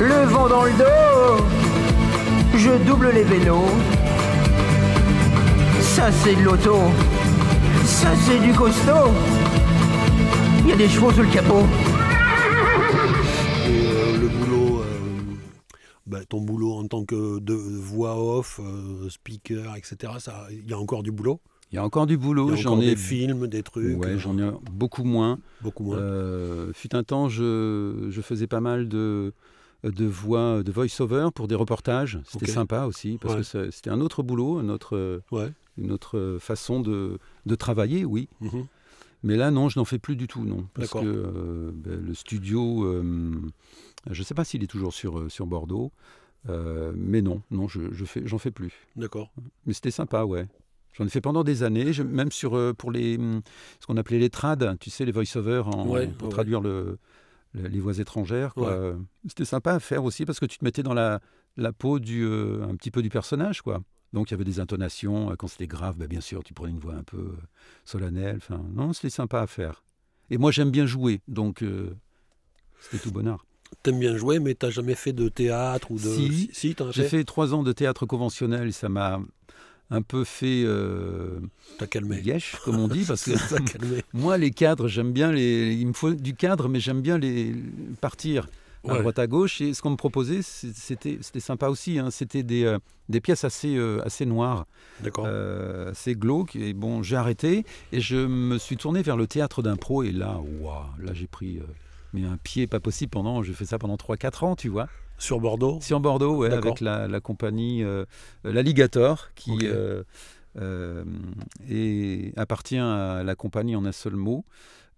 Le vent dans le dos, je double les vélos. Ça c'est de l'auto, ça c'est du costaud. Il y a des chevaux sous le capot. Et euh, le boulot, euh, bah, ton boulot en tant que de voix off, euh, speaker, etc. Il y a encore du boulot? Il y a encore du boulot, j'en ai des films, des trucs. Ouais, euh, j'en ai beaucoup moins. beaucoup moins. Euh, fut un temps, je, je faisais pas mal de, de voix, de voice-over pour des reportages. C'était sympa aussi, parce Ouais. que c'était un autre boulot, Ouais. une autre façon de, de travailler, oui. Mhm. Mais là, non, je n'en fais plus du tout, non. Parce que euh, ben, le studio, euh, je ne sais pas s'il est toujours sur, sur Bordeaux, euh, mais non, non, je, je fais, j'en fais plus. D'accord. Mais c'était sympa, ouais. J'en ai fait pendant des années, je- même sur euh, pour les hum, ce qu'on appelait les trad, tu sais, les voice-over en- Ouais, pour ouais. traduire le, le- les voix étrangères. Ouais. C'était sympa à faire aussi parce que tu te mettais dans la, la peau du euh, un petit peu du personnage, quoi. Donc il y avait des intonations. euh, Quand c'était grave, bah, bien sûr, tu prenais une voix un peu euh, solennelle. Enfin, non, c'était sympa à faire. Et moi, j'aime bien jouer, donc c'était tout bonheur. T'aimes bien jouer, mais t'as jamais fait de théâtre ou de. Si. si as J'ai fait? fait trois ans de théâtre conventionnel ça m'a un peu fait euh, T'as calmé. yesh, comme on dit, parce que moi, les cadres, j'aime bien les. Il me faut du cadre, mais j'aime bien les partir à Ouais. droite à gauche. Et ce qu'on me proposait, c'était sympa aussi. hein. C'était des, euh, des pièces assez euh, assez noires, D'accord. euh, assez glauques. Et bon, j'ai arrêté et je me suis tourné vers le théâtre d'impro. Et là, waouh, là j'ai pris. euh, mais un pied pas possible pendant, j'ai fait ça pendant 3-4 ans, tu vois. Sur Bordeaux Sur Bordeaux, ouais, avec la, la compagnie euh, euh, l'Alligator, qui euh, euh, est- appartient à la compagnie en un seul mot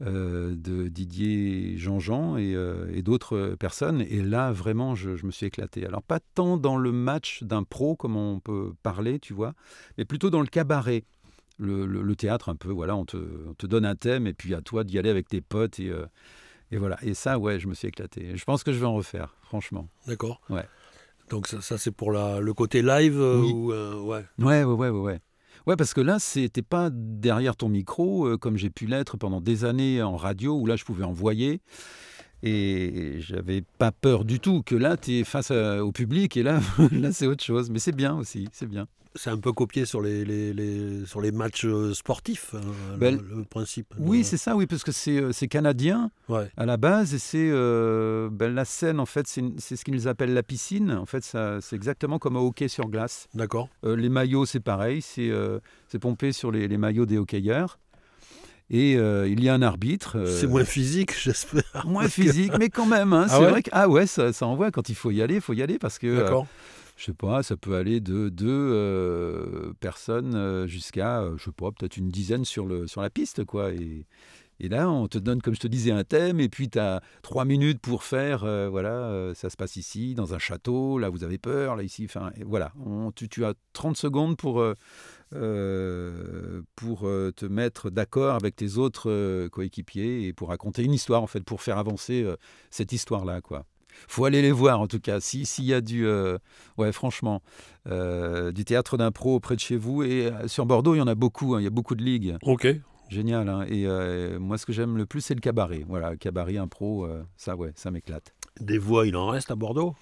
de Didier Jean-Jean et, et d'autres personnes. Et là, vraiment, je, je me suis éclaté. Alors, pas tant dans le match d'un pro, comme on peut parler, tu vois, mais plutôt dans le cabaret. Le, le- le théâtre, un peu, voilà, on te, on te donne un thème et puis à toi d'y aller avec tes potes. Et, et voilà. Et ça, ouais, je me suis éclaté. Je pense que je vais en refaire, franchement. D'accord. Ouais. Donc ça, ça, c'est pour la, le côté live euh, Oui. ou, euh, ouais. Ouais, ouais, ouais, ouais, ouais. Parce que là, c'était pas derrière ton micro, euh, comme j'ai pu l'être pendant des années en radio, où là, je pouvais envoyer. Et j'avais pas peur du tout que là, tu es face à- au public, et là, là c'est autre chose. Mais c'est bien aussi, c'est bien. C'est un peu copié sur les, les, les- sur les matchs euh, sportifs, hein, le- Ben, le, principe. Oui, de- c'est ça, oui, parce que c'est euh, c'est canadien Ouais. à la base, et c'est euh, ben, la scène, en fait, c'est ce qu'ils appellent la piscine. En fait, ça- c'est exactement comme au hockey sur glace. D'accord. Euh, les maillots, c'est pareil, c'est euh, c'est pompé sur les, les maillots des hockeyeurs. Et euh, il y a un arbitre. euh, C'est moins physique, j'espère. moins physique, mais quand même. hein, Ah c'est ouais vrai que ah ouais, ça, ça envoie quand il faut y aller, il faut y aller parce que euh, D'accord. je sais pas, ça peut aller de deux euh, personnes euh, jusqu'à euh, je sais pas, peut-être une dizaine sur le sur la piste quoi. Et, et là, on te donne, comme je te disais, un thème, et puis tu as trois minutes pour faire, euh, voilà, euh, ça se passe ici, dans un château, là vous avez peur, là ici, enfin, voilà, tu, as 30 secondes pour, euh, pour te mettre d'accord avec tes autres coéquipiers et pour raconter une histoire, en fait, pour faire avancer cette histoire-là, quoi. Faut aller les voir, en tout cas, si- s'il y a du, ouais, franchement, du théâtre d'impro près de chez vous, et sur Bordeaux, il y en a beaucoup, hein, il y a beaucoup de ligues. Ok. Génial. hein. Et euh, moi, ce que j'aime le plus, c'est le cabaret. Voilà, cabaret, impro, euh, ça, ouais, ça m'éclate. Des voix, il en reste à Bordeaux?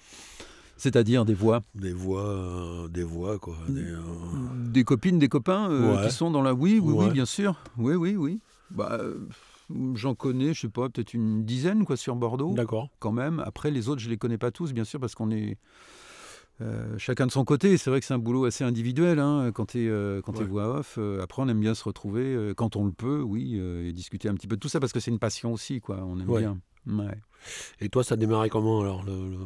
C'est-à-dire des voix, Des voix, euh, des voix, quoi. Des, des copines, des copains Ouais. qui sont dans la. Oui, oui, Ouais. oui, bien sûr. Oui, oui, oui. Bah, j'en connais, je sais pas, peut-être une dizaine, quoi, sur Bordeaux, D'accord. quand même. Après, les autres, je les connais pas tous, bien sûr, parce qu'on est. euh, chacun de son côté, c'est vrai que c'est un boulot assez individuel hein, quand tu es, Ouais. voix off. Euh, après, on aime bien se retrouver euh, quand on le peut, oui, euh, et discuter un petit peu de tout ça parce que c'est une passion aussi, quoi. On aime Ouais. bien. Ouais. Et toi, ça a démarré comment alors le, le-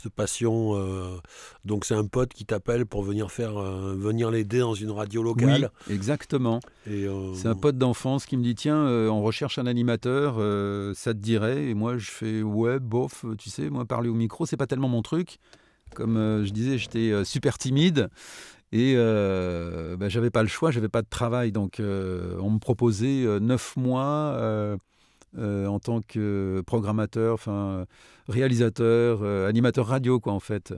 cette passion euh, Donc c'est un pote qui t'appelle pour venir faire, euh, venir l'aider dans une radio locale. Oui, exactement. Euh, C'est un pote d'enfance qui me dit tiens, euh, on recherche un animateur, euh, ça te dirait? Et moi, je fais ouais, bof, euh, tu sais, moi, parler au micro, c'est pas tellement mon truc. Comme euh, je disais, j'étais euh, super timide. Et euh, bah, j'avais pas le choix, j'avais pas de travail. Donc, on me proposait neuf mois en tant que programmateur, enfin réalisateur, animateur radio, quoi, en fait.